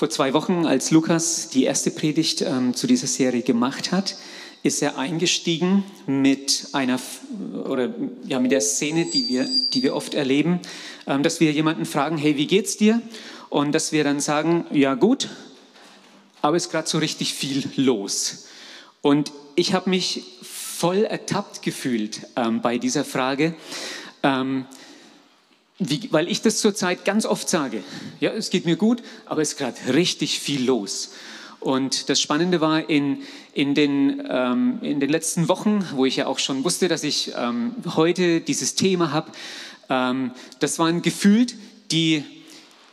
Vor zwei Wochen, als Lukas die erste Predigt ähm, zu dieser Serie gemacht hat, ist er eingestiegen mit einer oder ja mit der Szene, die wir, die wir oft erleben, ähm, dass wir jemanden fragen, hey, wie geht's dir? Und dass wir dann sagen, ja gut, aber es ist gerade so richtig viel los. Und ich habe mich voll ertappt gefühlt ähm, bei dieser Frage. Ähm, wie, weil ich das zurzeit ganz oft sage. Ja, es geht mir gut, aber es ist gerade richtig viel los. Und das Spannende war in, in, den, ähm, in den letzten Wochen, wo ich ja auch schon wusste, dass ich ähm, heute dieses Thema habe, ähm, das waren gefühlt die,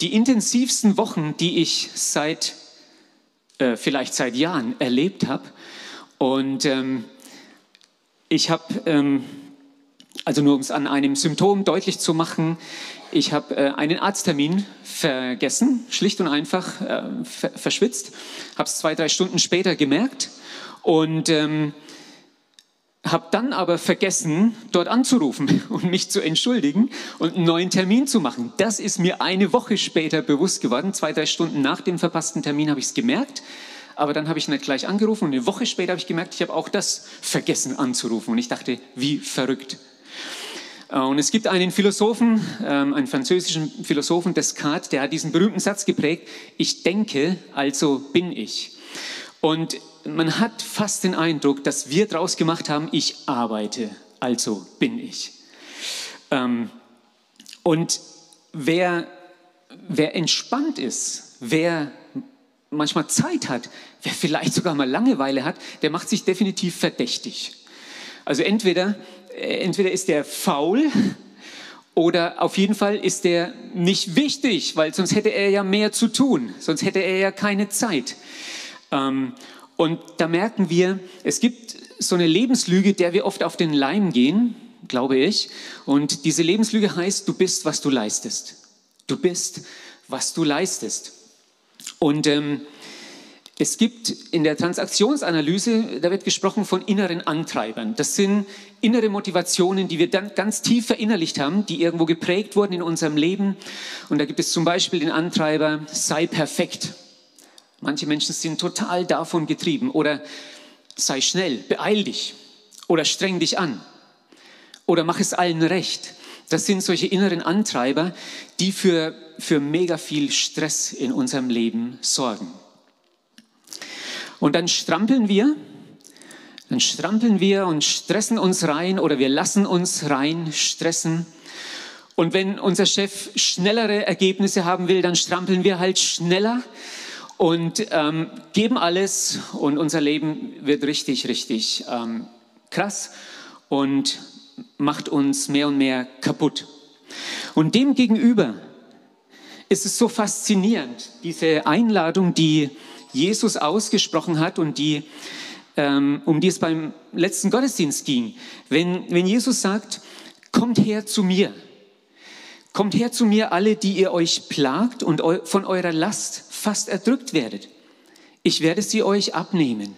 die intensivsten Wochen, die ich seit, äh, vielleicht seit Jahren erlebt habe. Und ähm, ich habe ähm, also nur um es an einem Symptom deutlich zu machen, ich habe äh, einen Arzttermin vergessen, schlicht und einfach äh, ver verschwitzt, habe es zwei, drei Stunden später gemerkt und ähm, habe dann aber vergessen, dort anzurufen und mich zu entschuldigen und einen neuen Termin zu machen. Das ist mir eine Woche später bewusst geworden. Zwei, drei Stunden nach dem verpassten Termin habe ich es gemerkt. Aber dann habe ich nicht gleich angerufen und eine Woche später habe ich gemerkt, ich habe auch das vergessen anzurufen. Und ich dachte, wie verrückt. Äh, und es gibt einen Philosophen, ähm, einen französischen Philosophen, Descartes, der hat diesen berühmten Satz geprägt, ich denke, also bin ich. Und man hat fast den Eindruck, dass wir daraus gemacht haben, ich arbeite, also bin ich. Ähm, und wer, wer entspannt ist, wer manchmal Zeit hat, wer vielleicht sogar mal Langeweile hat, der macht sich definitiv verdächtig. Also entweder entweder ist der faul oder auf jeden Fall ist der nicht wichtig, weil sonst hätte er ja mehr zu tun, sonst hätte er ja keine Zeit. Ähm, und da merken wir, es gibt so eine Lebenslüge, der wir oft auf den Leim gehen, glaube ich. Und diese Lebenslüge heißt, du bist, was du leistest. Du bist, was du leistest. Und ähm, es gibt in der Transaktionsanalyse, da wird gesprochen von inneren Antreibern. Das sind innere Motivationen, die wir dann ganz tief verinnerlicht haben, die irgendwo geprägt wurden in unserem Leben. Und da gibt es zum Beispiel den Antreiber, sei perfekt. Manche Menschen sind total davon getrieben. Oder sei schnell, beeil dich. Oder streng dich an. Oder mach es allen recht. Das sind solche inneren Antreiber, die für, für mega viel Stress in unserem Leben sorgen. Und dann strampeln wir, dann strampeln wir und stressen uns rein oder wir lassen uns rein stressen. Und wenn unser Chef schnellere Ergebnisse haben will, dann strampeln wir halt schneller und ähm, geben alles und unser Leben wird richtig, richtig ähm, krass und macht uns mehr und mehr kaputt. Und dem gegenüber ist es so faszinierend, diese Einladung, die Jesus ausgesprochen hat und die, ähm, um die es beim letzten Gottesdienst ging. Wenn, wenn Jesus sagt, kommt her zu mir, kommt her zu mir alle, die ihr euch plagt und von eurer Last fast erdrückt werdet. Ich werde sie euch abnehmen.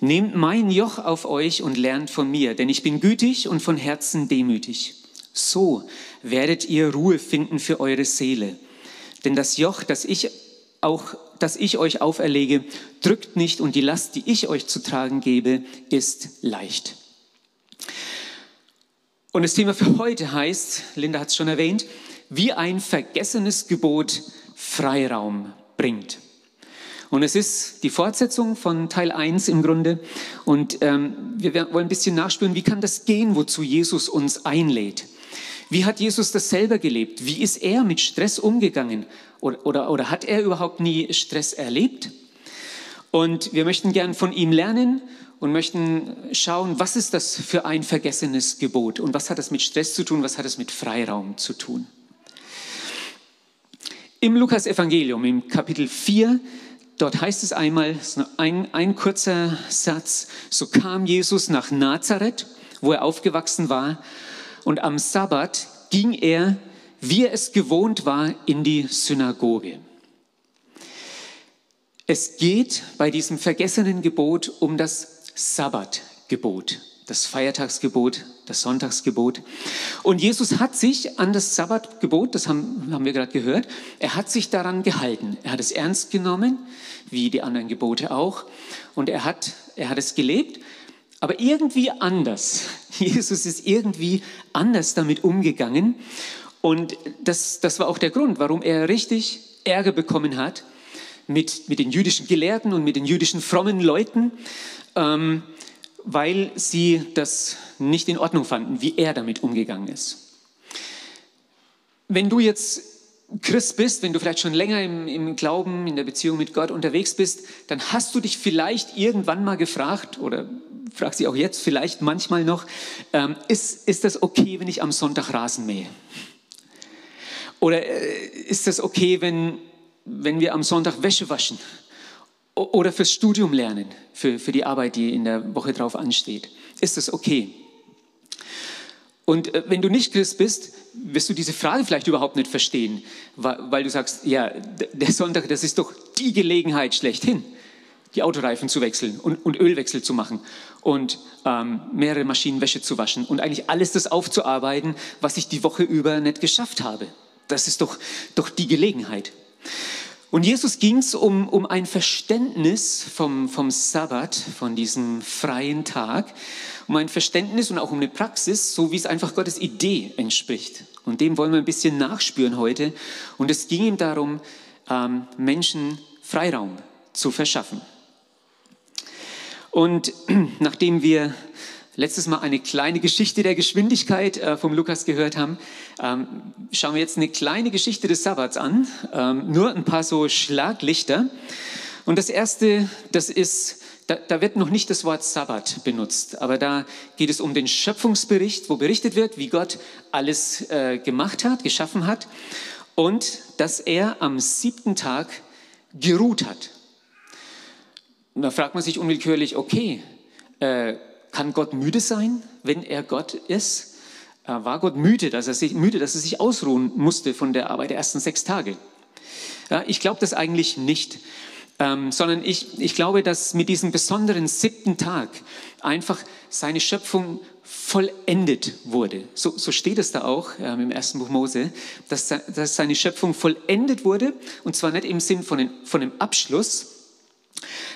Nehmt mein Joch auf euch und lernt von mir, denn ich bin gütig und von Herzen demütig. So werdet ihr Ruhe finden für eure Seele. Denn das Joch, das ich auch das ich euch auferlege, drückt nicht und die Last, die ich euch zu tragen gebe, ist leicht. Und das Thema für heute heißt, Linda hat es schon erwähnt, wie ein vergessenes Gebot Freiraum bringt. Und es ist die Fortsetzung von Teil 1 im Grunde. Und ähm, wir wollen ein bisschen nachspüren, wie kann das gehen, wozu Jesus uns einlädt. Wie hat Jesus das selber gelebt? Wie ist er mit Stress umgegangen? Oder, oder, oder hat er überhaupt nie Stress erlebt? Und wir möchten gern von ihm lernen und möchten schauen, was ist das für ein vergessenes Gebot und was hat das mit Stress zu tun, was hat es mit Freiraum zu tun. Im Lukas-Evangelium, im Kapitel 4, dort heißt es einmal, ein, ein kurzer Satz, so kam Jesus nach Nazareth, wo er aufgewachsen war, und am Sabbat ging er, wie er es gewohnt war, in die Synagoge. Es geht bei diesem vergessenen Gebot um das Sabbatgebot, das Feiertagsgebot, das Sonntagsgebot. Und Jesus hat sich an das Sabbatgebot, das haben, haben wir gerade gehört, er hat sich daran gehalten. Er hat es ernst genommen, wie die anderen Gebote auch. Und er hat, er hat es gelebt, aber irgendwie anders. Jesus ist irgendwie anders damit umgegangen. Und das, das war auch der Grund, warum er richtig Ärger bekommen hat mit, mit den jüdischen Gelehrten und mit den jüdischen frommen Leuten, ähm, weil sie das nicht in Ordnung fanden, wie er damit umgegangen ist. Wenn du jetzt Christ bist, wenn du vielleicht schon länger im, im, Glauben, in der Beziehung mit Gott unterwegs bist, dann hast du dich vielleicht irgendwann mal gefragt oder fragst dich auch jetzt vielleicht manchmal noch, ähm, ist, ist das okay, wenn ich am Sonntag Rasen mähe? Oder äh, ist das okay, wenn, wenn wir am Sonntag Wäsche waschen oder fürs Studium lernen, für, für die Arbeit, die in der Woche drauf ansteht. Ist das okay? Und äh, wenn du nicht Christ bist, wirst du diese Frage vielleicht überhaupt nicht verstehen, weil, du sagst, ja, der Sonntag, das ist doch die Gelegenheit schlechthin, die Autoreifen zu wechseln und, und Ölwechsel zu machen und ähm, mehrere Maschinen Wäsche zu waschen und eigentlich alles das aufzuarbeiten, was ich die Woche über nicht geschafft habe. Das ist doch, doch die Gelegenheit. Und Jesus ging es um, um ein Verständnis vom, vom Sabbat, von diesem freien Tag, um ein Verständnis und auch um eine Praxis, so wie es einfach Gottes Idee entspricht. Und dem wollen wir ein bisschen nachspüren heute. Und es ging ihm darum, ähm, Menschen Freiraum zu verschaffen. Und nachdem wir letztes Mal eine kleine Geschichte der Geschwindigkeit äh, vom Lukas gehört haben, ähm, schauen wir jetzt eine kleine Geschichte des Sabbats an. Ähm, nur ein paar so Schlaglichter. Und das erste, das ist, da, da, wird noch nicht das Wort Sabbat benutzt, aber da geht es um den Schöpfungsbericht, wo berichtet wird, wie Gott alles äh, gemacht hat, geschaffen hat und dass er am siebten Tag geruht hat. Und da fragt man sich unwillkürlich, okay, äh, kann Gott müde sein, wenn er Gott ist? Äh, war Gott müde, dass er sich, müde, dass er sich ausruhen musste von der Arbeit der ersten sechs Tage? Ja, ich glaube das eigentlich nicht, ähm, sondern ich, ich glaube, dass mit diesem besonderen siebten Tag einfach seine Schöpfung vollendet wurde. So, so steht es da auch ähm, im ersten Buch Mose, dass, dass seine Schöpfung vollendet wurde und zwar nicht im Sinn von, den, von dem Abschluss,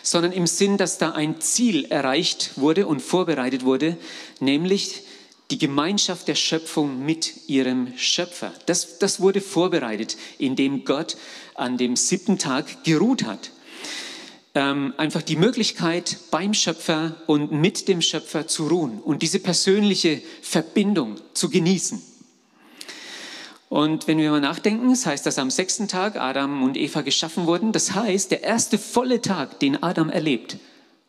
sondern im Sinn, dass da ein Ziel erreicht wurde und vorbereitet wurde, nämlich die Gemeinschaft der Schöpfung mit ihrem Schöpfer. Das, das wurde vorbereitet, indem Gott an dem siebten Tag geruht hat. Ähm, einfach die Möglichkeit, beim Schöpfer und mit dem Schöpfer zu ruhen und diese persönliche Verbindung zu genießen. Und wenn wir mal nachdenken, das heißt, dass am sechsten Tag Adam und Eva geschaffen wurden. Das heißt, der erste volle Tag, den Adam erlebt,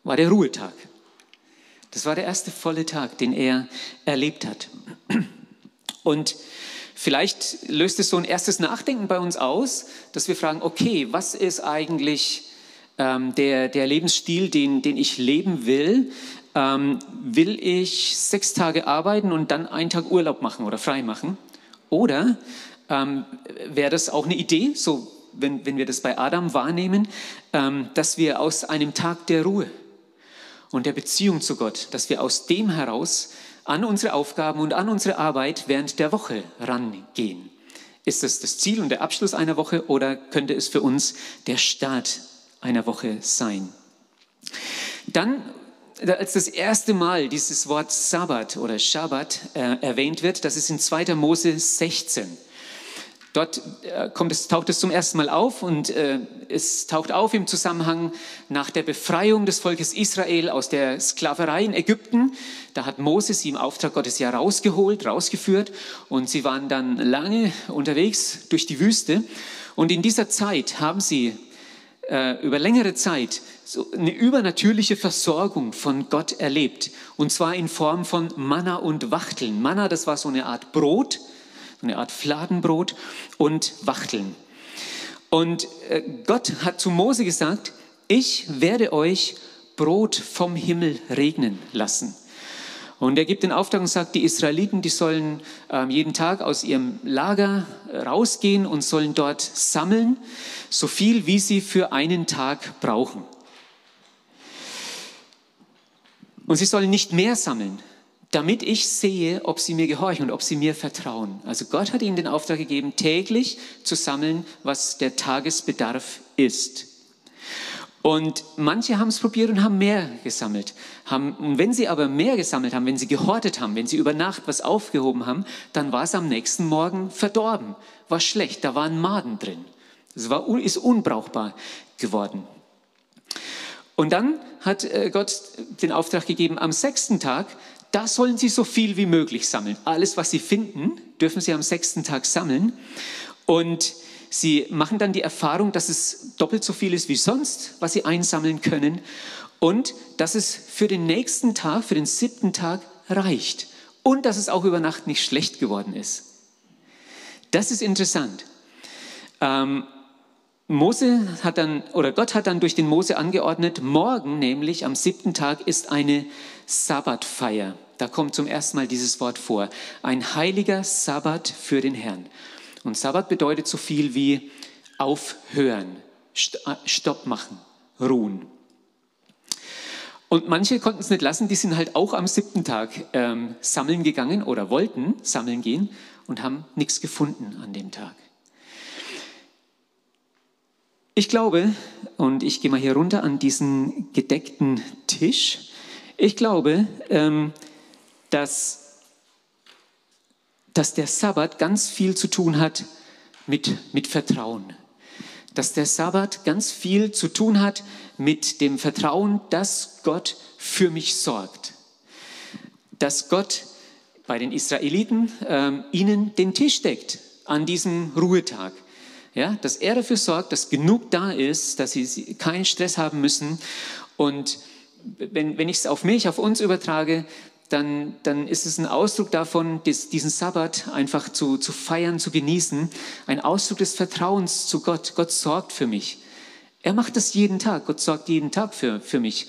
war der Ruhetag. Das war der erste volle Tag, den er erlebt hat. Und vielleicht löst es so ein erstes Nachdenken bei uns aus, dass wir fragen, okay, was ist eigentlich ähm, der, der Lebensstil, den, den ich leben will? Ähm, will ich sechs Tage arbeiten und dann einen Tag Urlaub machen oder frei machen? Oder ähm, wäre das auch eine Idee, so wenn, wenn wir das bei Adam wahrnehmen, ähm, dass wir aus einem Tag der Ruhe und der Beziehung zu Gott, dass wir aus dem heraus an unsere Aufgaben und an unsere Arbeit während der Woche rangehen. Ist das das Ziel und der Abschluss einer Woche oder könnte es für uns der Start einer Woche sein? Dann als das erste Mal dieses Wort Sabbat oder Shabbat äh, erwähnt wird, das ist in 2. Mose 16. Dort äh, kommt es, taucht es zum ersten Mal auf und äh, es taucht auf im Zusammenhang nach der Befreiung des Volkes Israel aus der Sklaverei in Ägypten. Da hat Mose sie im Auftrag Gottes ja rausgeholt, rausgeführt und sie waren dann lange unterwegs durch die Wüste. Und in dieser Zeit haben sie äh, über längere Zeit so eine übernatürliche Versorgung von Gott erlebt. Und zwar in Form von Manna und Wachteln. Manna, das war so eine Art Brot, so eine Art Fladenbrot und Wachteln. Und äh, Gott hat zu Mose gesagt, ich werde euch Brot vom Himmel regnen lassen. Und er gibt den Auftrag und sagt, die Israeliten, die sollen äh, jeden Tag aus ihrem Lager rausgehen und sollen dort sammeln, so viel wie sie für einen Tag brauchen. Und sie sollen nicht mehr sammeln, damit ich sehe, ob sie mir gehorchen und ob sie mir vertrauen. Also Gott hat ihnen den Auftrag gegeben, täglich zu sammeln, was der Tagesbedarf ist. Und manche haben es probiert und haben mehr gesammelt. Haben, und wenn sie aber mehr gesammelt haben, wenn sie gehortet haben, wenn sie über Nacht was aufgehoben haben, dann war es am nächsten Morgen verdorben, war schlecht, da waren Maden drin. Es war, ist unbrauchbar geworden. Und dann hat äh, Gott den Auftrag gegeben, am sechsten Tag, da sollen sie so viel wie möglich sammeln. Alles, was sie finden, dürfen sie am sechsten Tag sammeln. Und Sie machen dann die Erfahrung, dass es doppelt so viel ist wie sonst, was sie einsammeln können und dass es für den nächsten Tag, für den siebten Tag reicht und dass es auch über Nacht nicht schlecht geworden ist. Das ist interessant. Ähm, Mose hat dann, oder Gott hat dann durch den Mose angeordnet, morgen nämlich am siebten Tag ist eine Sabbatfeier. Da kommt zum ersten Mal dieses Wort vor. Ein heiliger Sabbat für den Herrn. Und Sabbat bedeutet so viel wie aufhören, äh, Stopp machen, ruhen. Und manche konnten es nicht lassen, die sind halt auch am siebten Tag ähm, sammeln gegangen oder wollten sammeln gehen und haben nichts gefunden an dem Tag. Ich glaube, und ich gehe mal hier runter an diesen gedeckten Tisch, ich glaube, ähm, dass dass der Sabbat ganz viel zu tun hat mit, mit Vertrauen. Dass der Sabbat ganz viel zu tun hat mit dem Vertrauen, dass Gott für mich sorgt. Dass Gott bei den Israeliten ähm, ihnen den Tisch deckt an diesem Ruhetag. Ja, dass er dafür sorgt, dass genug da ist, dass sie keinen Stress haben müssen. Und wenn, wenn ich es auf mich, auf uns übertrage, dann, dann ist es ein Ausdruck davon, diesen Sabbat einfach zu, zu feiern, zu genießen. Ein Ausdruck des Vertrauens zu Gott. Gott sorgt für mich. Er macht das jeden Tag. Gott sorgt jeden Tag für, für mich.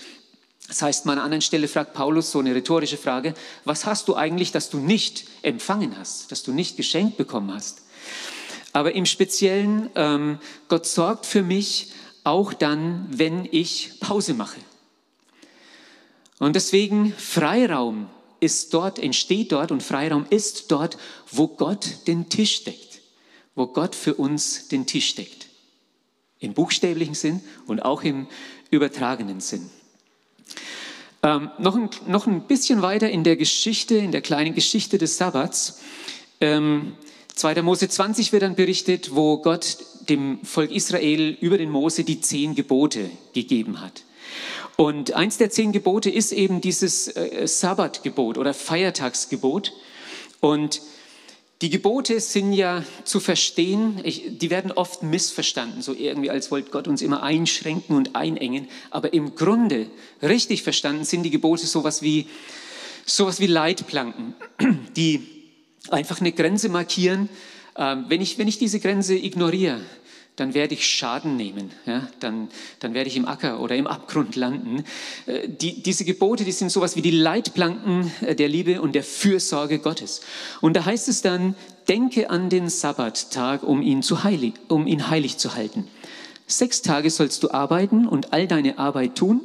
Das heißt, an einer anderen Stelle fragt Paulus so eine rhetorische Frage, was hast du eigentlich, dass du nicht empfangen hast, dass du nicht geschenkt bekommen hast? Aber im Speziellen, ähm, Gott sorgt für mich auch dann, wenn ich Pause mache. Und deswegen Freiraum ist dort, entsteht dort und Freiraum ist dort, wo Gott den Tisch deckt, wo Gott für uns den Tisch deckt. Im buchstäblichen Sinn und auch im übertragenen Sinn. Ähm, noch, ein, noch ein bisschen weiter in der Geschichte, in der kleinen Geschichte des Sabbats. Ähm, 2. Mose 20 wird dann berichtet, wo Gott dem Volk Israel über den Mose die zehn Gebote gegeben hat. Und eins der zehn Gebote ist eben dieses äh, Sabbatgebot oder Feiertagsgebot. Und die Gebote sind ja zu verstehen, ich, die werden oft missverstanden, so irgendwie als wollte Gott uns immer einschränken und einengen. Aber im Grunde, richtig verstanden, sind die Gebote sowas wie, sowas wie Leitplanken, die einfach eine Grenze markieren. Ähm, wenn, ich, wenn ich diese Grenze ignoriere, dann werde ich Schaden nehmen, ja? dann, dann werde ich im Acker oder im Abgrund landen. Äh, die, diese Gebote, die sind sowas wie die Leitplanken äh, der Liebe und der Fürsorge Gottes. Und da heißt es dann, denke an den Sabbattag, um ihn, zu heilig, um ihn heilig zu halten. Sechs Tage sollst du arbeiten und all deine Arbeit tun,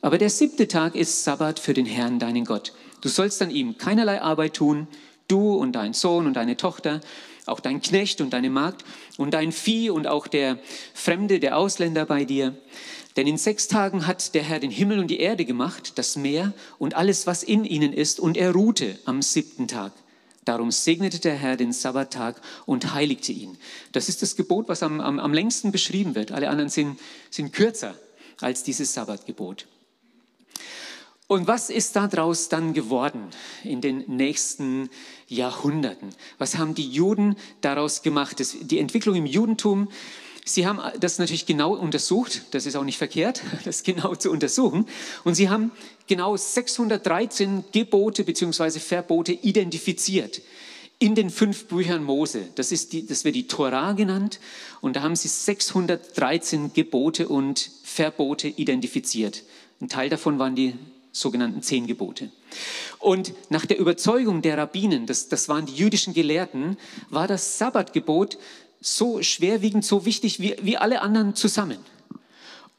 aber der siebte Tag ist Sabbat für den Herrn, deinen Gott. Du sollst an ihm keinerlei Arbeit tun, du und dein Sohn und deine Tochter, auch dein Knecht und deine Magd und dein Vieh und auch der Fremde, der Ausländer bei dir. Denn in sechs Tagen hat der Herr den Himmel und die Erde gemacht, das Meer und alles, was in ihnen ist, und er ruhte am siebten Tag. Darum segnete der Herr den Sabbattag und heiligte ihn. Das ist das Gebot, was am, am, am längsten beschrieben wird. Alle anderen sind, sind kürzer als dieses Sabbatgebot. Und was ist daraus dann geworden in den nächsten Jahrhunderten? Was haben die Juden daraus gemacht? Das, die Entwicklung im Judentum, sie haben das natürlich genau untersucht, das ist auch nicht verkehrt, das genau zu untersuchen. Und sie haben genau 613 Gebote bzw. Verbote identifiziert in den fünf Büchern Mose. Das, ist die, das wird die Torah genannt. Und da haben sie 613 Gebote und Verbote identifiziert. Ein Teil davon waren die sogenannten zehn Gebote. Und nach der Überzeugung der Rabbinen, das, das waren die jüdischen Gelehrten, war das Sabbatgebot so schwerwiegend, so wichtig wie, wie alle anderen zusammen.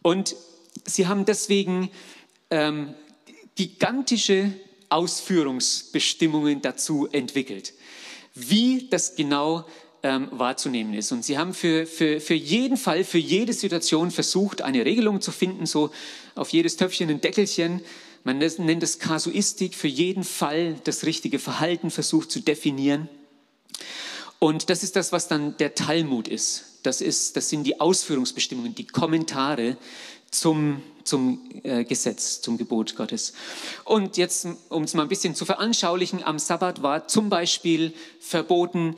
Und sie haben deswegen ähm, gigantische Ausführungsbestimmungen dazu entwickelt, wie das genau ähm, wahrzunehmen ist. Und sie haben für, für, für jeden Fall, für jede Situation versucht, eine Regelung zu finden, so auf jedes Töpfchen ein Deckelchen. Man nennt es Kasuistik, für jeden Fall das richtige Verhalten versucht zu definieren. Und das ist das, was dann der Talmud ist. Das, ist, das sind die Ausführungsbestimmungen, die Kommentare zum, zum äh, Gesetz, zum Gebot Gottes. Und jetzt, um es mal ein bisschen zu veranschaulichen, am Sabbat war zum Beispiel verboten,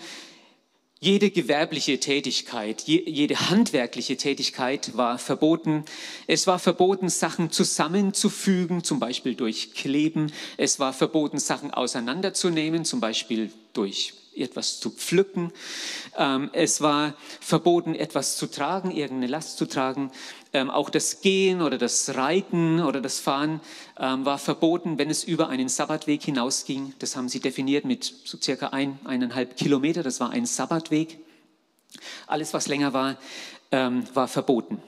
jede gewerbliche Tätigkeit, jede handwerkliche Tätigkeit war verboten. Es war verboten, Sachen zusammenzufügen, zum Beispiel durch Kleben. Es war verboten, Sachen auseinanderzunehmen, zum Beispiel durch etwas zu pflücken. Ähm, es war verboten, etwas zu tragen, irgendeine Last zu tragen. Ähm, auch das Gehen oder das Reiten oder das Fahren ähm, war verboten, wenn es über einen Sabbatweg hinausging. Das haben sie definiert mit so circa ein, eineinhalb Kilometer. Das war ein Sabbatweg. Alles, was länger war, war verboten.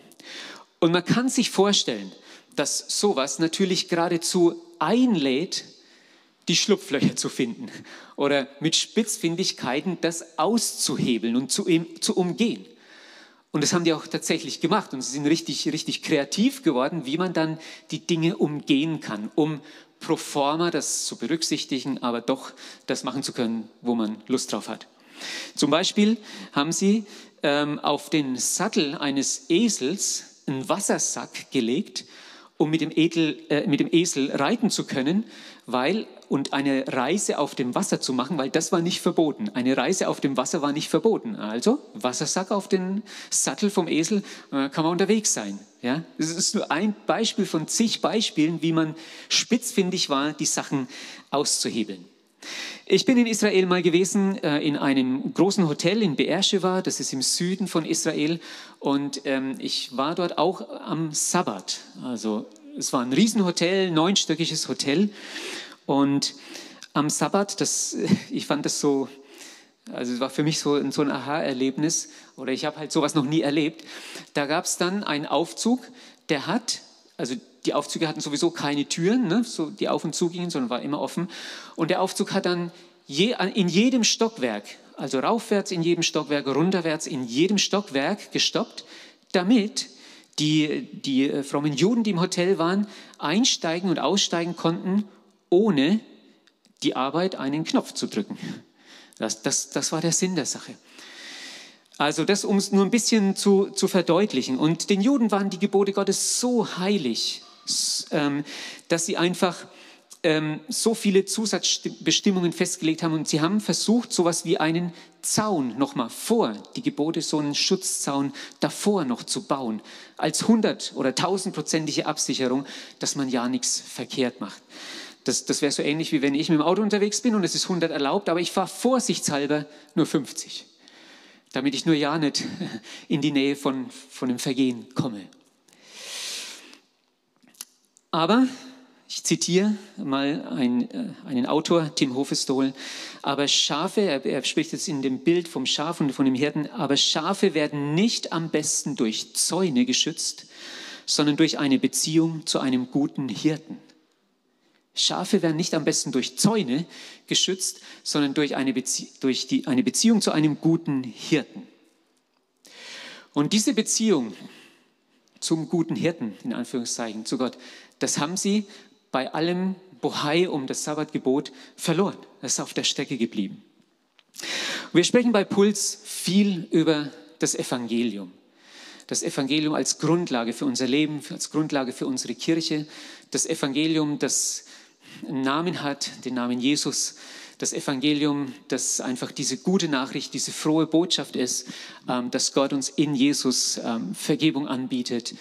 Und man kann sich vorstellen, dass sowas natürlich geradezu einlädt, die Schlupflöcher zu finden oder mit Spitzfindigkeiten das auszuhebeln und zu, zu umgehen. Und das haben die auch tatsächlich gemacht und sie sind richtig, richtig kreativ geworden, wie man dann die Dinge umgehen kann, um pro forma das zu berücksichtigen, aber doch das machen zu können, wo man Lust drauf hat. Zum Beispiel haben sie ähm, auf den Sattel eines Esels einen Wassersack gelegt, um mit dem, Edel, äh, mit dem Esel reiten zu können, weil und eine Reise auf dem Wasser zu machen, weil das war nicht verboten. Eine Reise auf dem Wasser war nicht verboten. Also Wassersack auf den Sattel vom Esel äh, kann man unterwegs sein. Ja, das ist nur ein Beispiel von zig Beispielen, wie man spitzfindig war, die Sachen auszuhebeln. Ich bin in Israel mal gewesen, äh, in einem großen Hotel in Beersheba, das ist im Süden von Israel. Und ähm, ich war dort auch am Sabbat. Also es war ein Riesenhotel, neunstöckiges Hotel. Und am Sabbat, das, ich fand das so, also es war für mich so, so ein Aha-Erlebnis oder ich habe halt sowas noch nie erlebt. Da gab es dann einen Aufzug, der hat, also die Aufzüge hatten sowieso keine Türen, ne, so die auf und zu gingen, sondern war immer offen. Und der Aufzug hat dann je, in jedem Stockwerk, also raufwärts in jedem Stockwerk, runterwärts in jedem Stockwerk gestoppt, damit die, die äh, frommen Juden, die im Hotel waren, einsteigen und aussteigen konnten ohne die Arbeit einen Knopf zu drücken. Das, das, das war der Sinn der Sache. Also das, um es nur ein bisschen zu, zu verdeutlichen. Und den Juden waren die Gebote Gottes so heilig, dass sie einfach ähm, so viele Zusatzbestimmungen festgelegt haben und sie haben versucht, so etwas wie einen Zaun nochmal vor die Gebote, so einen Schutzzaun davor noch zu bauen, als hundert- oder tausendprozentige Absicherung, dass man ja nichts verkehrt macht. Das, das wäre so ähnlich wie wenn ich mit dem Auto unterwegs bin und es ist 100 erlaubt, aber ich fahre vorsichtshalber nur 50, damit ich nur ja nicht in die Nähe von, von dem Vergehen komme. Aber ich zitiere mal einen, äh, einen Autor, Tim Hofestol. Aber Schafe, er, er, spricht jetzt in dem Bild vom Schaf und von dem Hirten, aber Schafe werden nicht am besten durch Zäune geschützt, sondern durch eine Beziehung zu einem guten Hirten. Schafe werden nicht am besten durch Zäune geschützt, sondern durch eine, Bezie durch die, eine Beziehung zu einem guten Hirten. Und diese Beziehung zum guten Hirten, in Anführungszeichen, zu Gott, das haben sie bei allem Bohai um das Sabbatgebot verloren. Das ist auf der Strecke geblieben. Wir sprechen bei Puls viel über das Evangelium. Das Evangelium als Grundlage für unser Leben, als Grundlage für unsere Kirche. Das Evangelium, das einen Namen hat, den Namen Jesus, das Evangelium, das einfach diese gute Nachricht, diese frohe Botschaft ist, ähm, dass Gott uns in Jesus ähm, Vergebung anbietet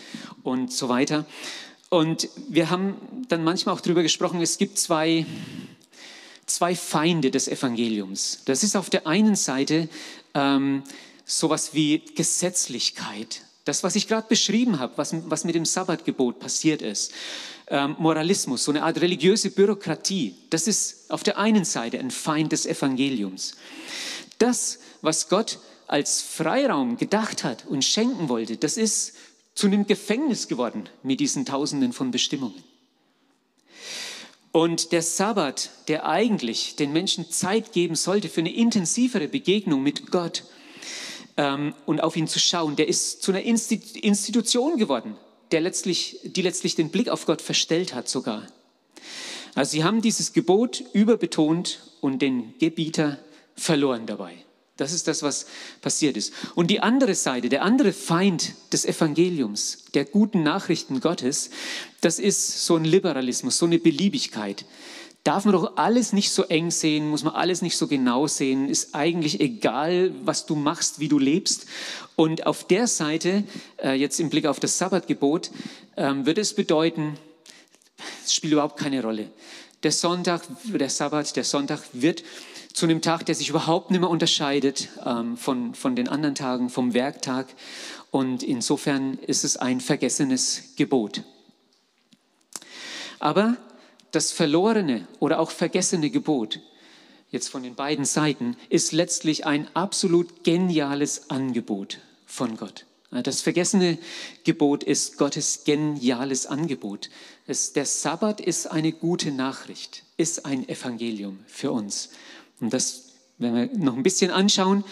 und so weiter. Und wir haben dann manchmal auch darüber gesprochen, es gibt zwei zwei Feinde des Evangeliums. Das ist auf der einen Seite ähm, sowas wie Gesetzlichkeit. Das, was ich gerade beschrieben habe, was, was mit dem Sabbatgebot passiert ist. Ähm, Moralismus, so eine Art religiöse Bürokratie. Das ist auf der einen Seite ein Feind des Evangeliums. Das, was Gott als Freiraum gedacht hat und schenken wollte, das ist zu einem Gefängnis geworden mit diesen Tausenden von Bestimmungen. Und der Sabbat, der eigentlich den Menschen Zeit geben sollte für eine intensivere Begegnung mit Gott ähm, und auf ihn zu schauen, der ist zu einer Institution geworden, der letztlich, die letztlich den Blick auf Gott verstellt hat sogar. Also sie haben dieses Gebot überbetont und den Gebieter verloren dabei. Das ist das, was passiert ist. Und die andere Seite, der andere Feind des Evangeliums, der guten Nachrichten Gottes, das ist so ein Liberalismus, so eine Beliebigkeit. Darf man doch alles nicht so eng sehen, muss man alles nicht so genau sehen, ist eigentlich egal, was du machst, wie du lebst. Und auf der Seite, äh, jetzt im Blick auf das Sabbatgebot, ähm, wird es bedeuten, es spielt überhaupt keine Rolle. Der Sonntag, der Sabbat, der Sonntag wird zu einem Tag, der sich überhaupt nicht mehr unterscheidet ähm, von, von den anderen Tagen, vom Werktag. Und insofern ist es ein vergessenes Gebot. Aber das verlorene oder auch vergessene Gebot, jetzt von den beiden Seiten, ist letztlich ein absolut geniales Angebot von Gott. Das vergessene Gebot ist Gottes geniales Angebot. Es, der Sabbat ist eine gute Nachricht, ist ein Evangelium für uns. Und das werden wir noch ein bisschen anschauen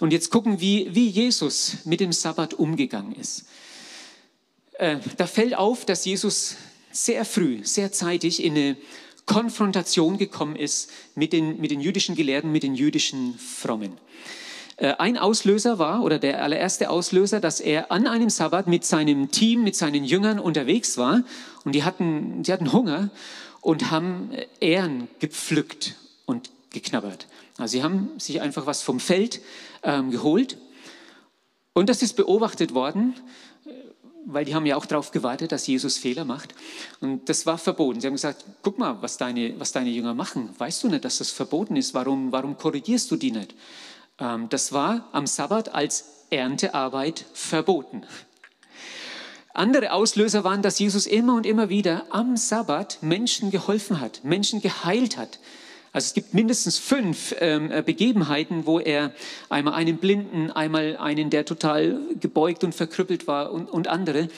und jetzt gucken, wie, wie Jesus mit dem Sabbat umgegangen ist. Äh, da fällt auf, dass Jesus sehr früh, sehr zeitig in eine Konfrontation gekommen ist mit den, mit den jüdischen Gelehrten, mit den jüdischen Frommen. Äh, ein Auslöser war, oder der allererste Auslöser, dass er an einem Sabbat mit seinem Team, mit seinen Jüngern unterwegs war und die hatten, die hatten Hunger und haben Ähren gepflückt und geknabbert. Also sie haben sich einfach was vom Feld ähm, geholt und das ist beobachtet worden, äh, weil die haben ja auch darauf gewartet, dass Jesus Fehler macht. Und das war verboten. Sie haben gesagt, guck mal, was deine, was deine Jünger machen. Weißt du nicht, dass das verboten ist? Warum, warum korrigierst du die nicht? Ähm, das war am Sabbat als Erntearbeit verboten. Andere Auslöser waren, dass Jesus immer und immer wieder am Sabbat Menschen geholfen hat, Menschen geheilt hat, also es gibt mindestens fünf ähm, äh, Begebenheiten, wo er einmal einen Blinden, einmal einen, der total gebeugt und verkrüppelt war und, und andere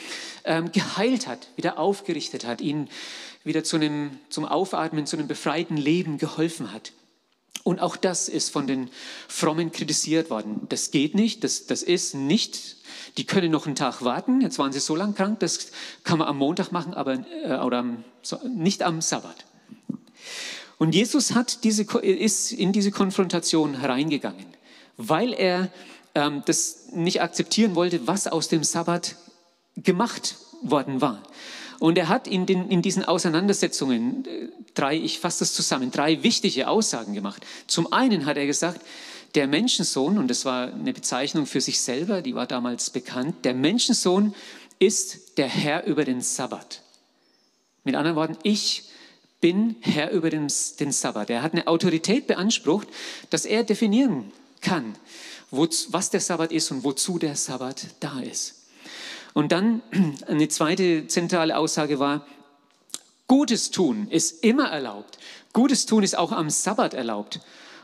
ähm, geheilt hat, wieder aufgerichtet hat, ihnen wieder zu einem, zum Aufatmen, zu einem befreiten Leben geholfen hat. Und auch das ist von den Frommen kritisiert worden. Das geht nicht, das, das ist nicht, die können noch einen Tag warten, jetzt waren sie so lang krank, das kann man am Montag machen, aber äh, oder am, nicht am Sabbat. Und Jesus hat diese, ist in diese Konfrontation hereingegangen, weil er ähm, das nicht akzeptieren wollte, was aus dem Sabbat gemacht worden war. Und er hat in, den, in diesen Auseinandersetzungen äh, drei, ich fasse das zusammen, drei wichtige Aussagen gemacht. Zum einen hat er gesagt, der Menschensohn, und das war eine Bezeichnung für sich selber, die war damals bekannt, der Menschensohn ist der Herr über den Sabbat. Mit anderen Worten, ich bin Herr über den, den Sabbat. Er hat eine Autorität beansprucht, dass er definieren kann, wo, was der Sabbat ist und wozu der Sabbat da ist. Und dann eine zweite zentrale Aussage war, Gutes tun ist immer erlaubt. Gutes tun ist auch am Sabbat erlaubt.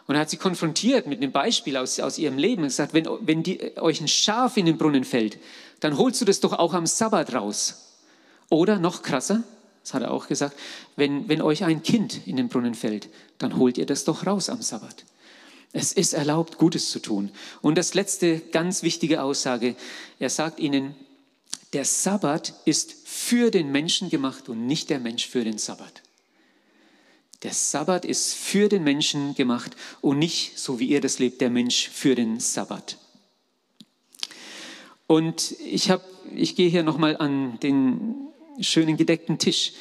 Und er hat sie konfrontiert mit einem Beispiel aus, aus ihrem Leben und gesagt, wenn, wenn die, euch ein Schaf in den Brunnen fällt, dann holst du das doch auch am Sabbat raus. Oder noch krasser, das hat er auch gesagt, wenn, wenn euch ein Kind in den Brunnen fällt, dann holt ihr das doch raus am Sabbat. Es ist erlaubt, Gutes zu tun. Und das letzte ganz wichtige Aussage, er sagt ihnen, der Sabbat ist für den Menschen gemacht und nicht der Mensch für den Sabbat. Der Sabbat ist für den Menschen gemacht und nicht, so wie ihr das lebt, der Mensch für den Sabbat. Und ich, hab, ich gehe hier nochmal an den schönen gedeckten Tisch.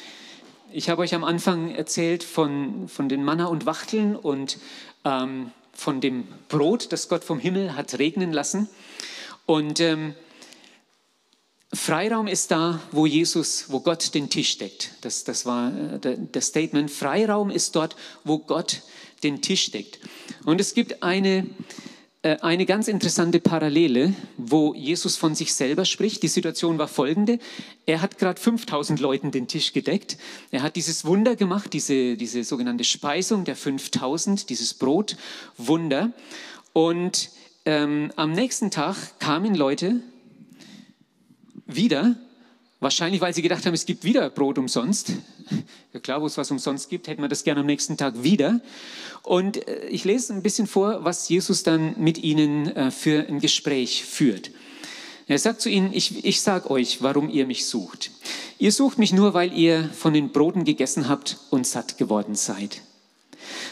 Ich habe euch am Anfang erzählt von, von den Manna und Wachteln und ähm, von dem Brot, das Gott vom Himmel hat regnen lassen. Und ähm, Freiraum ist da, wo Jesus, wo Gott den Tisch deckt. Das, das war äh, das Statement. Freiraum ist dort, wo Gott den Tisch deckt. Und es gibt eine, eine ganz interessante Parallele, wo Jesus von sich selber spricht. Die Situation war folgende. Er hat gerade 5000 Leuten den Tisch gedeckt. Er hat dieses Wunder gemacht, diese, diese sogenannte Speisung der 5000, dieses Brotwunder. Und ähm, am nächsten Tag kamen Leute, wieder, wahrscheinlich weil sie gedacht haben, es gibt wieder Brot umsonst. Ja klar, wo es was umsonst gibt, hätten wir das gerne am nächsten Tag wieder. Und äh, ich lese ein bisschen vor, was Jesus dann mit ihnen äh, für ein Gespräch führt. Er sagt zu ihnen, ich, ich sage euch, warum ihr mich sucht. Ihr sucht mich nur, weil ihr von den Broten gegessen habt und satt geworden seid.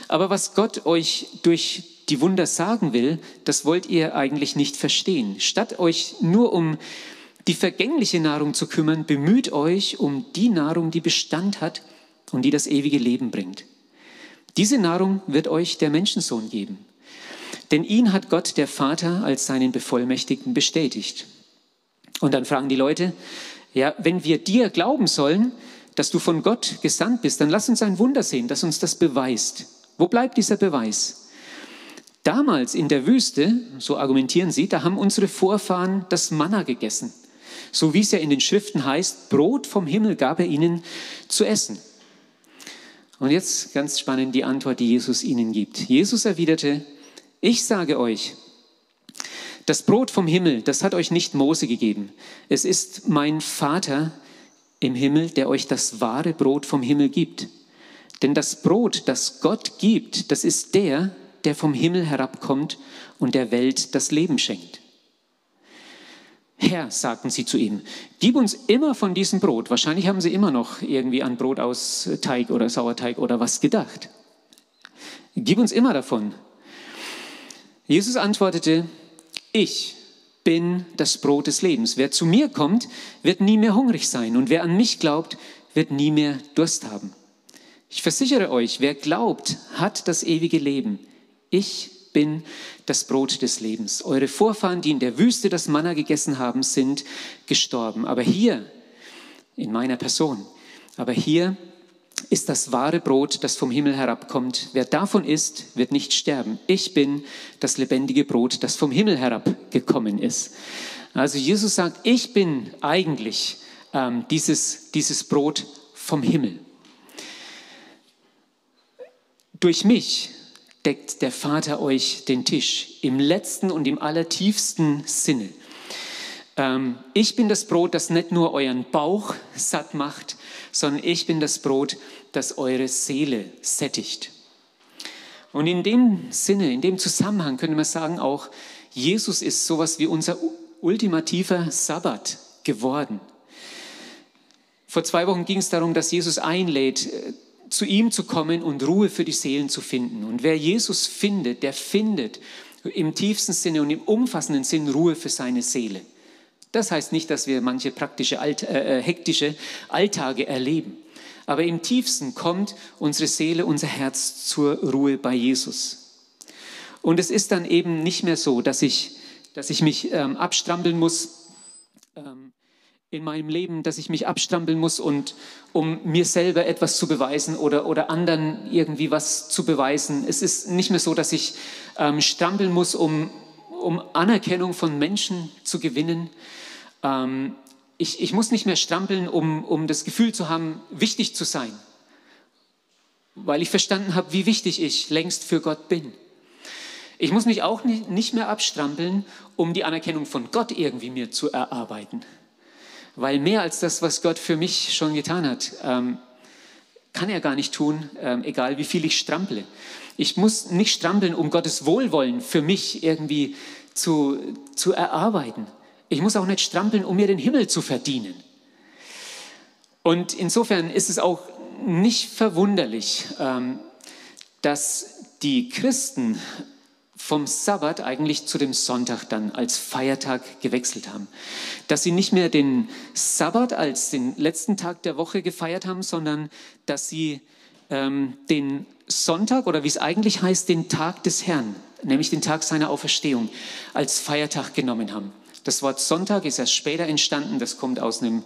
Aber was Gott euch durch die Wunder sagen will, das wollt ihr eigentlich nicht verstehen. Statt euch nur um die vergängliche Nahrung zu kümmern, bemüht euch um die Nahrung, die Bestand hat und die das ewige Leben bringt. Diese Nahrung wird euch der Menschensohn geben. Denn ihn hat Gott, der Vater, als seinen Bevollmächtigten bestätigt. Und dann fragen die Leute, ja, wenn wir dir glauben sollen, dass du von Gott gesandt bist, dann lass uns ein Wunder sehen, das uns das beweist. Wo bleibt dieser Beweis? Damals in der Wüste, so argumentieren sie, da haben unsere Vorfahren das Manna gegessen. So wie es ja in den Schriften heißt, Brot vom Himmel gab er ihnen zu essen. Und jetzt ganz spannend die Antwort, die Jesus ihnen gibt. Jesus erwiderte, ich sage euch, das Brot vom Himmel, das hat euch nicht Mose gegeben. Es ist mein Vater im Himmel, der euch das wahre Brot vom Himmel gibt. Denn das Brot, das Gott gibt, das ist der, der vom Himmel herabkommt und der Welt das Leben schenkt. Herr, sagten sie zu ihm, gib uns immer von diesem Brot. Wahrscheinlich haben sie immer noch irgendwie an Brot aus Teig oder Sauerteig oder was gedacht. Gib uns immer davon. Jesus antwortete, ich bin das Brot des Lebens. Wer zu mir kommt, wird nie mehr hungrig sein und wer an mich glaubt, wird nie mehr Durst haben. Ich versichere euch, wer glaubt, hat das ewige Leben. Ich bin das Brot des Lebens. Eure Vorfahren, die in der Wüste das Manna gegessen haben, sind gestorben. Aber hier, in meiner Person, aber hier ist das wahre Brot, das vom Himmel herabkommt. Wer davon isst, wird nicht sterben. Ich bin das lebendige Brot, das vom Himmel herabgekommen ist. Also Jesus sagt, ich bin eigentlich ähm, dieses, dieses Brot vom Himmel. Durch mich deckt der Vater euch den Tisch im letzten und im allertiefsten Sinne. Ähm, ich bin das Brot, das nicht nur euren Bauch satt macht, sondern ich bin das Brot, das eure Seele sättigt. Und in dem Sinne, in dem Zusammenhang könnte man sagen auch, Jesus ist sowas wie unser ultimativer Sabbat geworden. Vor zwei Wochen ging es darum, dass Jesus einlädt, äh, zu ihm zu kommen und Ruhe für die Seelen zu finden. Und wer Jesus findet, der findet im tiefsten Sinne und im umfassenden Sinn Ruhe für seine Seele. Das heißt nicht, dass wir manche praktische, Alt, äh, äh, hektische Alltage erleben. Aber im tiefsten kommt unsere Seele, unser Herz zur Ruhe bei Jesus. Und es ist dann eben nicht mehr so, dass ich, dass ich mich ähm, abstrampeln muss, in meinem Leben, dass ich mich abstrampeln muss und um mir selber etwas zu beweisen oder, oder anderen irgendwie was zu beweisen. Es ist nicht mehr so, dass ich ähm, strampeln muss, um, um Anerkennung von Menschen zu gewinnen. Ähm, ich, ich muss nicht mehr strampeln, um, um das Gefühl zu haben, wichtig zu sein, weil ich verstanden habe, wie wichtig ich längst für Gott bin. Ich muss mich auch nicht mehr abstrampeln, um die Anerkennung von Gott irgendwie mir zu erarbeiten weil mehr als das, was Gott für mich schon getan hat, ähm, kann er gar nicht tun, ähm, egal wie viel ich strample. Ich muss nicht strampeln, um Gottes Wohlwollen für mich irgendwie zu, zu erarbeiten. Ich muss auch nicht strampeln, um mir den Himmel zu verdienen. Und insofern ist es auch nicht verwunderlich, ähm, dass die Christen vom Sabbat eigentlich zu dem Sonntag dann als Feiertag gewechselt haben. Dass sie nicht mehr den Sabbat als den letzten Tag der Woche gefeiert haben, sondern dass sie ähm, den Sonntag oder wie es eigentlich heißt, den Tag des Herrn, nämlich den Tag seiner Auferstehung, als Feiertag genommen haben. Das Wort Sonntag ist erst später entstanden. Das kommt aus einem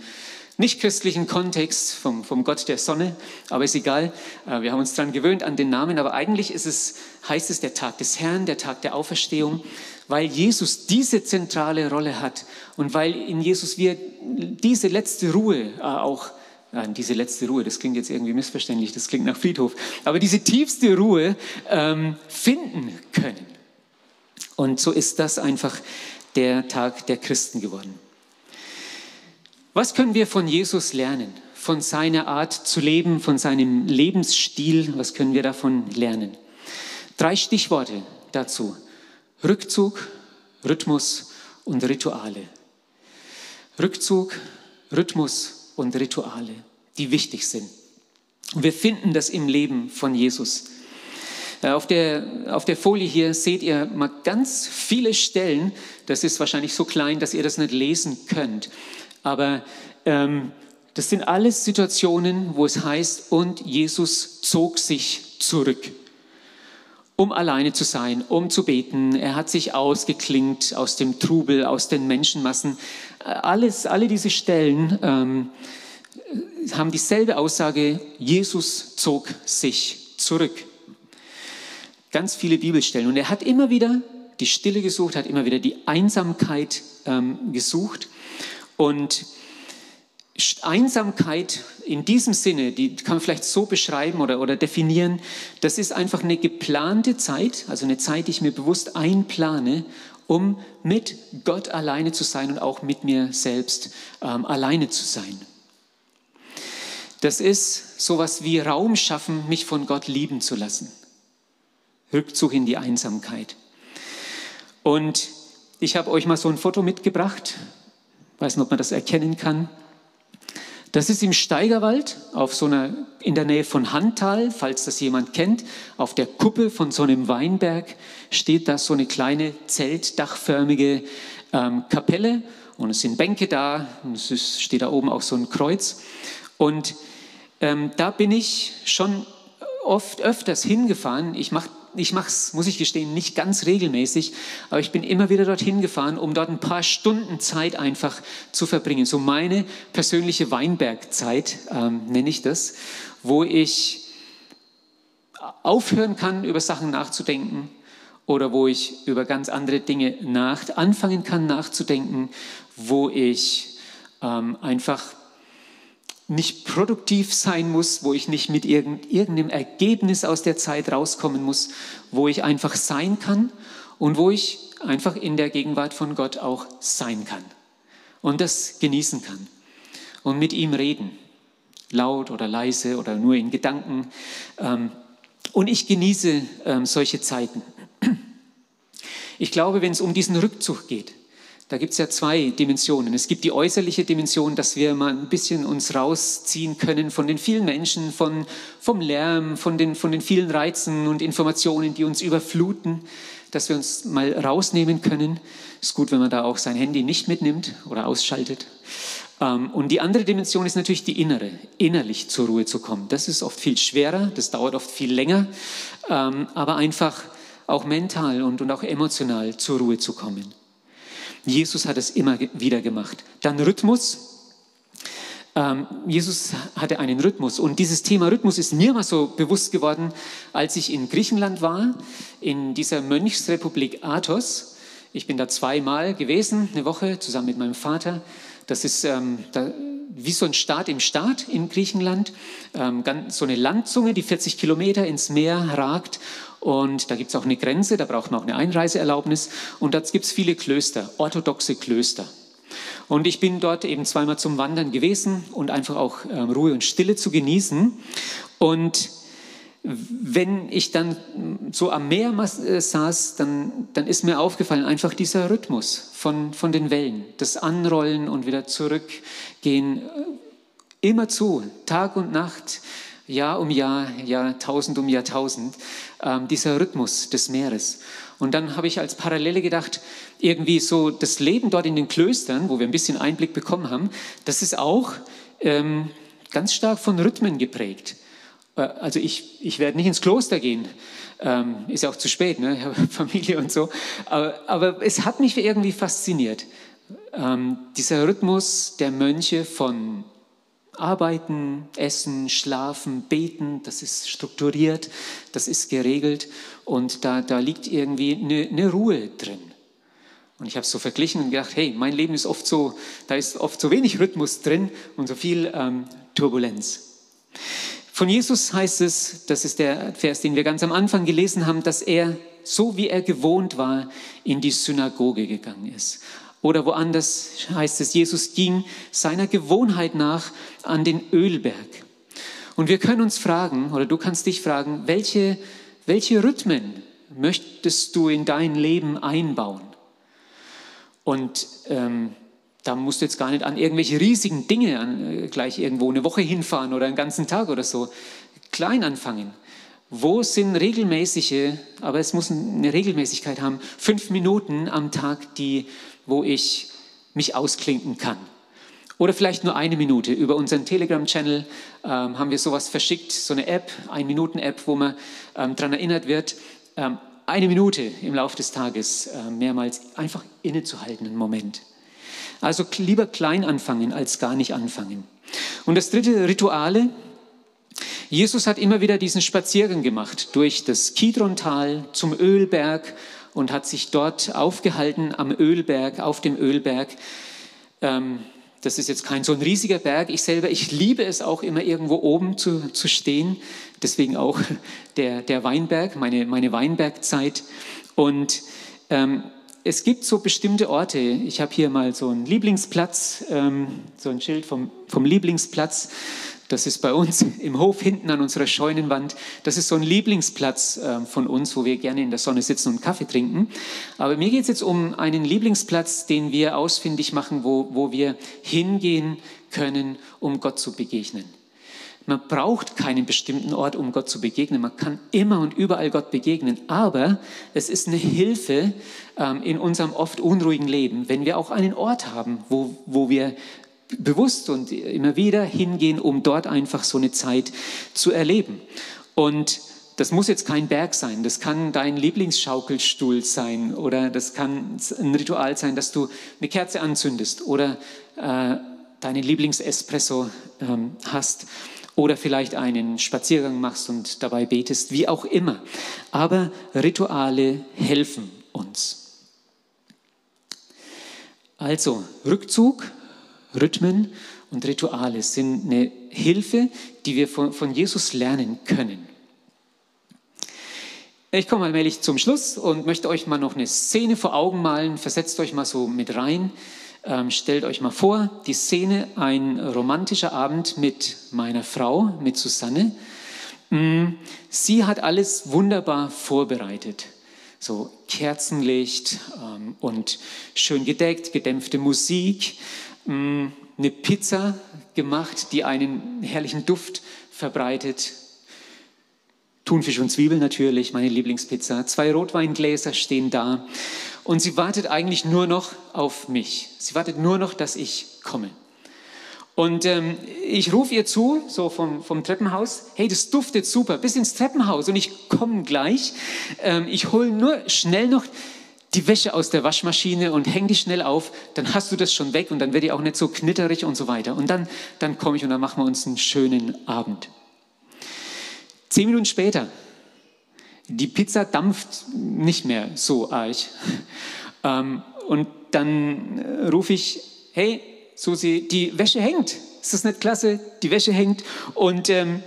nicht christlichen Kontext vom, vom Gott der Sonne, aber ist egal. Äh, wir haben uns daran gewöhnt an den Namen, aber eigentlich ist es, heißt es der Tag des Herrn, der Tag der Auferstehung, weil Jesus diese zentrale Rolle hat und weil in Jesus wir diese letzte Ruhe äh, auch diese letzte Ruhe, das klingt jetzt irgendwie missverständlich, das klingt nach Friedhof, aber diese tiefste Ruhe ähm, finden können. Und so ist das einfach der Tag der Christen geworden. Was können wir von Jesus lernen? Von seiner Art zu leben, von seinem Lebensstil, was können wir davon lernen? Drei Stichworte dazu. Rückzug, Rhythmus und Rituale. Rückzug, Rhythmus und Rituale, die wichtig sind. Und wir finden das im Leben von Jesus. Äh, auf der, auf der Folie hier seht ihr mal ganz viele Stellen. Das ist wahrscheinlich so klein, dass ihr das nicht lesen könnt. Aber ähm, das sind alles Situationen, wo es heißt, und Jesus zog sich zurück, um alleine zu sein, um zu beten. Er hat sich ausgeklingt aus dem Trubel, aus den Menschenmassen. Alles, alle diese Stellen ähm, haben dieselbe Aussage, Jesus zog sich zurück. Ganz viele Bibelstellen. Und er hat immer wieder die Stille gesucht, hat immer wieder die Einsamkeit ähm, gesucht. Und Einsamkeit in diesem Sinne, die kann man vielleicht so beschreiben oder, oder definieren, das ist einfach eine geplante Zeit, also eine Zeit, die ich mir bewusst einplane, um mit Gott alleine zu sein und auch mit mir selbst ähm, alleine zu sein. Das ist sowas wie Raum schaffen, mich von Gott lieben zu lassen. Rückzug in die Einsamkeit. Und ich habe euch mal so ein Foto mitgebracht. Weiß nicht, ob man das erkennen kann. Das ist im Steigerwald, auf so einer, in der Nähe von Handtal, falls das jemand kennt. Auf der Kuppe von so einem Weinberg steht da so eine kleine zeltdachförmige ähm, Kapelle und es sind Bänke da und es ist, steht da oben auch so ein Kreuz. Und ähm, da bin ich schon oft öfters hingefahren. Ich mache ich mache es, muss ich gestehen, nicht ganz regelmäßig, aber ich bin immer wieder dorthin gefahren, um dort ein paar Stunden Zeit einfach zu verbringen. So meine persönliche Weinbergzeit ähm, nenne ich das, wo ich aufhören kann, über Sachen nachzudenken oder wo ich über ganz andere Dinge nach, anfangen kann nachzudenken, wo ich ähm, einfach nicht produktiv sein muss, wo ich nicht mit irgendeinem Ergebnis aus der Zeit rauskommen muss, wo ich einfach sein kann und wo ich einfach in der Gegenwart von Gott auch sein kann und das genießen kann und mit ihm reden, laut oder leise oder nur in Gedanken. Ähm, und ich genieße ähm, solche Zeiten. Ich glaube, wenn es um diesen Rückzug geht, da gibt es ja zwei Dimensionen. Es gibt die äußerliche Dimension, dass wir mal ein bisschen uns rausziehen können von den vielen Menschen, von, vom Lärm, von den, von den vielen Reizen und Informationen, die uns überfluten, dass wir uns mal rausnehmen können. Ist gut, wenn man da auch sein Handy nicht mitnimmt oder ausschaltet. Ähm, und die andere Dimension ist natürlich die innere, innerlich zur Ruhe zu kommen. Das ist oft viel schwerer, das dauert oft viel länger, ähm, aber einfach auch mental und, und auch emotional zur Ruhe zu kommen. Jesus hat es immer wieder gemacht. Dann Rhythmus. Ähm, Jesus hatte einen Rhythmus und dieses Thema Rhythmus ist mir mal so bewusst geworden, als ich in Griechenland war, in dieser Mönchsrepublik Athos. Ich bin da zweimal gewesen, eine Woche zusammen mit meinem Vater. Das ist ähm, da, wie so ein Staat im Staat in Griechenland, ähm, so eine Landzunge, die 40 Kilometer ins Meer ragt und da gibt es auch eine Grenze, da braucht man auch eine Einreiseerlaubnis. Und da gibt es viele Klöster, orthodoxe Klöster. Und ich bin dort eben zweimal zum Wandern gewesen und einfach auch ähm, Ruhe und Stille zu genießen. Und wenn ich dann so am Meer äh, saß, dann, dann ist mir aufgefallen einfach dieser Rhythmus von, von den Wellen, das Anrollen und wieder zurückgehen, äh, immer zu, Tag und Nacht. Jahr um Jahr, Jahrtausend um Jahrtausend, ähm, dieser Rhythmus des Meeres. Und dann habe ich als Parallele gedacht, irgendwie so das Leben dort in den Klöstern, wo wir ein bisschen Einblick bekommen haben, das ist auch ähm, ganz stark von Rhythmen geprägt. Äh, also ich, ich werde nicht ins Kloster gehen, ähm, ist ja auch zu spät, ne? Familie und so. Aber, aber es hat mich irgendwie fasziniert Ähm, dieser Rhythmus der Mönche von Arbeiten, Essen, Schlafen, Beten, das ist strukturiert, das ist geregelt und da, da liegt irgendwie eine, eine Ruhe drin. Und ich habe es so verglichen und gedacht, hey, mein Leben ist oft so, da ist oft so wenig Rhythmus drin und so viel ähm, Turbulenz. Von Jesus heißt es, das ist der Vers, den wir ganz am Anfang gelesen haben, dass er, so wie er gewohnt war, in die Synagoge gegangen ist. Oder woanders heißt es, Jesus ging seiner Gewohnheit nach an den Ölberg. Und wir können uns fragen, oder du kannst dich fragen, welche, welche Rhythmen möchtest du in dein Leben einbauen? Und ähm, da musst du jetzt gar nicht an irgendwelche riesigen Dinge an, äh, gleich irgendwo eine Woche hinfahren oder einen ganzen Tag oder so. Klein anfangen. Wo sind regelmäßige, aber es muss eine Regelmäßigkeit haben, fünf Minuten am Tag, die, wo ich mich ausklinken kann? Oder vielleicht nur eine Minute. Über unseren Telegram-Channel ähm, haben wir sowas verschickt, so eine App, eine Minuten-App, wo man ähm, daran erinnert wird, ähm, eine Minute im Laufe des Tages äh, mehrmals einfach innezuhalten, einen Moment. Also lieber klein anfangen als gar nicht anfangen. Und das dritte, Rituale. Jesus hat immer wieder diesen Spaziergang gemacht durch das Kidrontal zum Ölberg und hat sich dort aufgehalten am Ölberg, auf dem Ölberg. Ähm, das ist jetzt kein so ein riesiger Berg. Ich selber, ich liebe es auch immer irgendwo oben zu, zu stehen. Deswegen auch der, der Weinberg, meine, meine Weinbergzeit. Und ähm, es gibt so bestimmte Orte. Ich habe hier mal so einen Lieblingsplatz, ähm, so ein Schild vom, vom Lieblingsplatz. Das ist bei uns im Hof hinten an unserer Scheunenwand. Das ist so ein Lieblingsplatz äh, von uns, wo wir gerne in der Sonne sitzen und Kaffee trinken. Aber mir geht es jetzt um einen Lieblingsplatz, den wir ausfindig machen, wo, wo wir hingehen können, um Gott zu begegnen. Man braucht keinen bestimmten Ort, um Gott zu begegnen. Man kann immer und überall Gott begegnen. Aber es ist eine Hilfe ähm, in unserem oft unruhigen Leben, wenn wir auch einen Ort haben, wo, wo wir bewusst und immer wieder hingehen, um dort einfach so eine Zeit zu erleben. Und das muss jetzt kein Berg sein, das kann dein Lieblingsschaukelstuhl sein oder das kann ein Ritual sein, dass du eine Kerze anzündest oder äh, deinen Lieblingsespresso ähm, hast oder vielleicht einen Spaziergang machst und dabei betest, wie auch immer. Aber Rituale helfen uns. Also Rückzug, Rhythmen und Rituale sind eine Hilfe, die wir von, von Jesus lernen können. Ich komme allmählich zum Schluss und möchte euch mal noch eine Szene vor Augen malen. Versetzt euch mal so mit rein. Ähm, stellt euch mal vor, die Szene, ein romantischer Abend mit meiner Frau, mit Susanne. Mm, sie hat alles wunderbar vorbereitet. So Kerzenlicht ähm, und schön gedeckt, gedämpfte Musik, eine Pizza gemacht, die einen herrlichen Duft verbreitet. Thunfisch und Zwiebel natürlich, meine Lieblingspizza. Zwei Rotweingläser stehen da. Und sie wartet eigentlich nur noch auf mich. Sie wartet nur noch, dass ich komme. Und ähm, ich rufe ihr zu, so vom, vom Treppenhaus, hey, das duftet super, bis ins Treppenhaus und ich komme gleich. Ähm, ich hole nur schnell noch die Wäsche aus der Waschmaschine und häng die schnell auf, dann hast du das schon weg und dann wird die auch nicht so knitterig und so weiter. Und dann, dann komme ich und dann machen wir uns einen schönen Abend. Zehn Minuten später die Pizza dampft nicht mehr so arg. Ähm, und dann äh, rufe ich, hey, Susi, die Wäsche hängt. Ist das nicht klasse? Die Wäsche hängt. Und, ähm,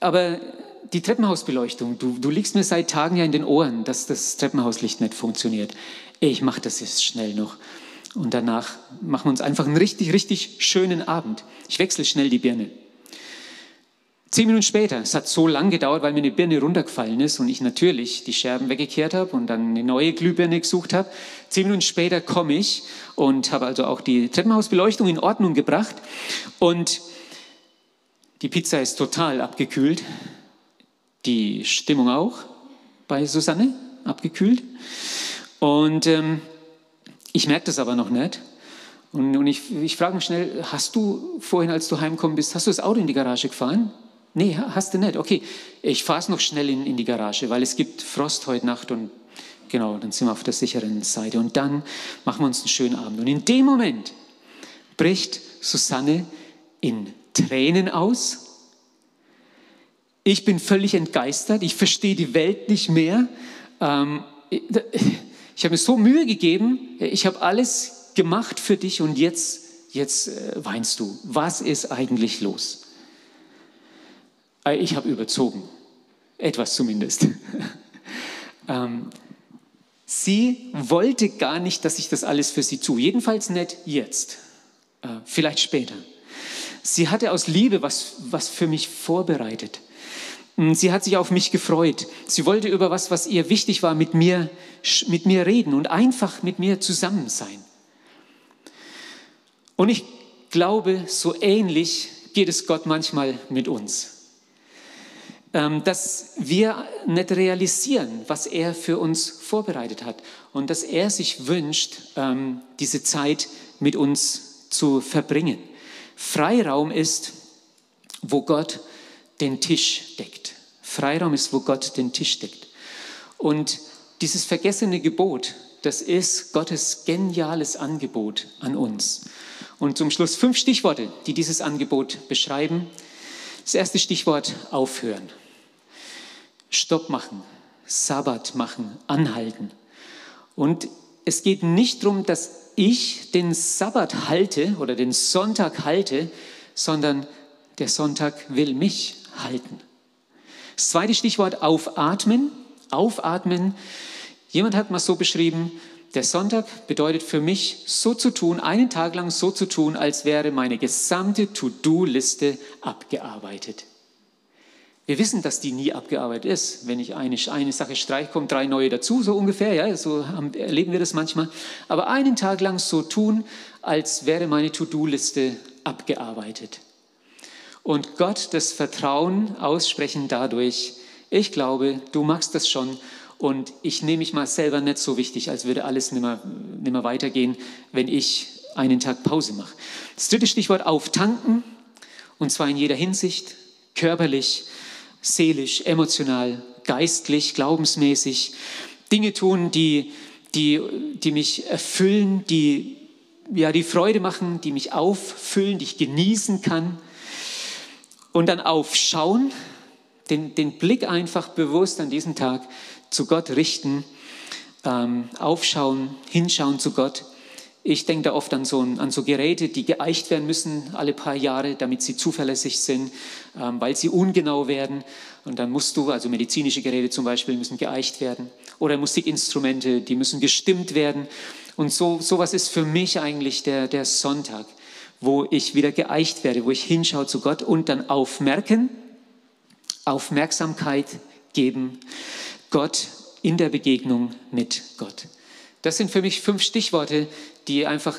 aber die Treppenhausbeleuchtung, du, du liegst mir seit Tagen ja in den Ohren, dass das Treppenhauslicht nicht funktioniert. Ich mache das jetzt schnell noch. Und danach machen wir uns einfach einen richtig, richtig schönen Abend. Ich wechsle schnell die Birne. Zehn Minuten später, es hat so lang gedauert, weil mir eine Birne runtergefallen ist und ich natürlich die Scherben weggekehrt habe und dann eine neue Glühbirne gesucht habe. Zehn Minuten später komme ich und habe also auch die Treppenhausbeleuchtung in Ordnung gebracht und die Pizza ist total abgekühlt. Die Stimmung auch bei Susanne abgekühlt. Und ähm, ich merke das aber noch nicht. Und, und ich, ich frage mich schnell, hast du vorhin, als du heimgekommen bist, hast du das Auto in die Garage gefahren? Nee, hast du nicht. Okay, ich fahre es noch schnell in, in die Garage, weil es gibt Frost heute Nacht und genau, dann sind wir auf der sicheren Seite. Und dann machen wir uns einen schönen Abend. Und in dem Moment bricht Susanne in Tränen aus. Ich bin völlig entgeistert. Ich verstehe die Welt nicht mehr. Ähm, ich habe mir so Mühe gegeben. Ich habe alles gemacht für dich und jetzt, jetzt äh, weinst du. Was ist eigentlich los? Äh, ich habe überzogen. Etwas zumindest. ähm, sie wollte gar nicht, dass ich das alles für sie tue. Jedenfalls nicht jetzt. Äh, vielleicht später. Sie hatte aus Liebe was, was für mich vorbereitet. Hm, sie hat sich auf mich gefreut. Sie wollte über was, was ihr wichtig war, mit mir, mit mir reden und einfach mit mir zusammen sein. Und ich glaube, so ähnlich geht es Gott manchmal mit uns. Ähm, dass wir nicht realisieren, was er für uns vorbereitet hat und dass er sich wünscht, ähm, diese Zeit mit uns zu verbringen. Freiraum ist, wo Gott den Tisch deckt. Freiraum ist, wo Gott den Tisch deckt. Und dieses vergessene Gebot, das ist Gottes geniales Angebot an uns. Und zum Schluss fünf Stichworte, die dieses Angebot beschreiben. Das erste Stichwort aufhören. Stopp machen, Sabbat machen, anhalten. Und es geht nicht darum, dass ich den Sabbat halte oder den Sonntag halte, sondern der Sonntag will mich halten. Das zweite Stichwort aufatmen. Aufatmen. Jemand hat mal so beschrieben, der Sonntag bedeutet für mich, so zu tun, einen Tag lang so zu tun, als wäre meine gesamte To-Do-Liste abgearbeitet. Wir wissen, dass die nie abgearbeitet ist. Wenn ich eine, eine Sache streiche, kommen drei neue dazu, so ungefähr. Ja, so erleben wir das manchmal. Aber einen Tag lang so tun, als wäre meine To-Do-Liste abgearbeitet. Und Gott das Vertrauen aussprechen dadurch, ich glaube, du machst das schon und ich nehme mich mal selber nicht so wichtig, als würde alles nimmer, nimmer weitergehen, wenn ich einen Tag Pause mache. Das dritte Stichwort auftanken und zwar in jeder Hinsicht, körperlich, seelisch, emotional, geistlich, glaubensmäßig, Dinge tun, die, die, die mich erfüllen, die, ja, die Freude machen, die mich auffüllen, die ich genießen kann. Und dann aufschauen, den, den Blick einfach bewusst an diesem Tag zu Gott richten, ähm, aufschauen, hinschauen zu Gott ich denke da oft an so, an so, Geräte, die geeicht werden müssen alle paar Jahre, damit sie zuverlässig sind, ähm, weil sie ungenau werden. Und dann musst du, also medizinische Geräte zum Beispiel, müssen geeicht werden. Oder Musikinstrumente, die müssen gestimmt werden. Und so sowas ist für mich eigentlich der, der Sonntag, wo ich wieder geeicht werde, wo ich hinschaue zu Gott und dann aufmerken, Aufmerksamkeit geben, Gott in der Begegnung mit Gott. Das sind für mich fünf Stichworte, die einfach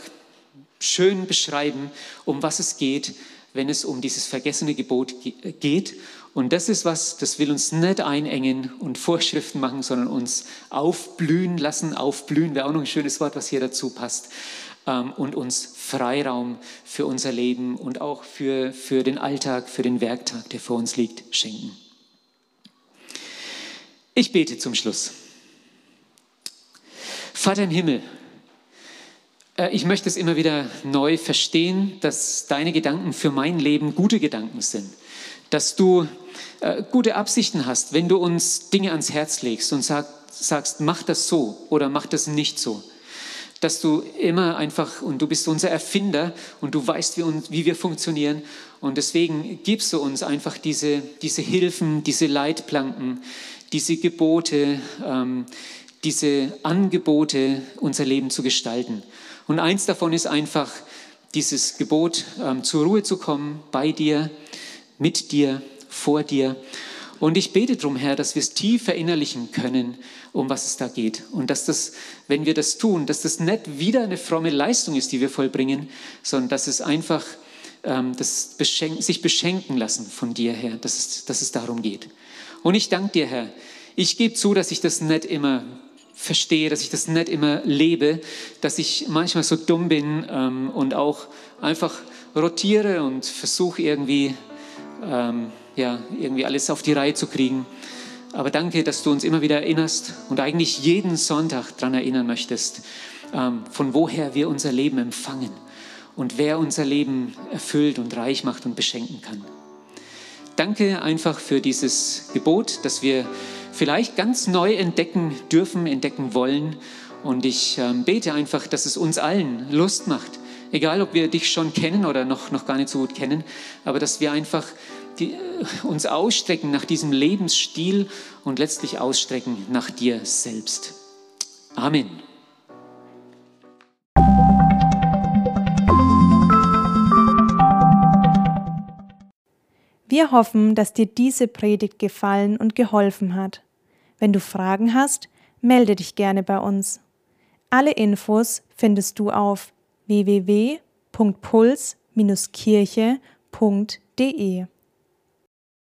schön beschreiben, um was es geht, wenn es um dieses vergessene Gebot geht. Und das ist was, das will uns nicht einengen und Vorschriften machen, sondern uns aufblühen lassen. Aufblühen wäre auch noch ein schönes Wort, was hier dazu passt. Ähm, und uns Freiraum für unser Leben und auch für, für den Alltag, für den Werktag, der vor uns liegt, schenken. Ich bete zum Schluss. Vater im Himmel, äh, ich möchte es immer wieder neu verstehen, dass deine Gedanken für mein Leben gute Gedanken sind. Dass du äh, gute Absichten hast, wenn du uns Dinge ans Herz legst und sagst, mach das so oder mach das nicht so. Dass du immer einfach, und du bist unser Erfinder und du weißt, wie, wie wir funktionieren. Und deswegen gibst du uns einfach diese, diese Hilfen, diese Leitplanken, diese Gebote, ähm, diese Angebote, unser Leben zu gestalten. Und eins davon ist einfach dieses Gebot, ähm, zur Ruhe zu kommen, bei dir, mit dir, vor dir. Und ich bete darum, Herr, dass wir es tief verinnerlichen können, um was es da geht. Und dass das, wenn wir das tun, dass das nicht wieder eine fromme Leistung ist, die wir vollbringen, sondern dass es einfach ähm, das beschenken, sich beschenken lassen von dir, Herr, dass es, dass es darum geht. Und ich danke dir, Herr. Ich gebe zu, dass ich das nicht immer verstehe, dass ich das nicht immer lebe, dass ich manchmal so dumm bin ähm, und auch einfach rotiere und versuche irgendwie, ähm, ja, irgendwie alles auf die Reihe zu kriegen. Aber danke, dass du uns immer wieder erinnerst und eigentlich jeden Sonntag daran erinnern möchtest, ähm, von woher wir unser Leben empfangen und wer unser Leben erfüllt und reich macht und beschenken kann. Danke einfach für dieses Gebot, das wir vielleicht ganz neu entdecken dürfen, entdecken wollen. Und ich ähm, bete einfach, dass es uns allen Lust macht, egal ob wir dich schon kennen oder noch, noch gar nicht so gut kennen, aber dass wir einfach die, äh, uns ausstrecken nach diesem Lebensstil und letztlich ausstrecken nach dir selbst. Amen. Wir hoffen, dass dir diese Predigt gefallen und geholfen hat. Wenn du Fragen hast, melde dich gerne bei uns. Alle Infos findest du auf www.puls-kirche.de.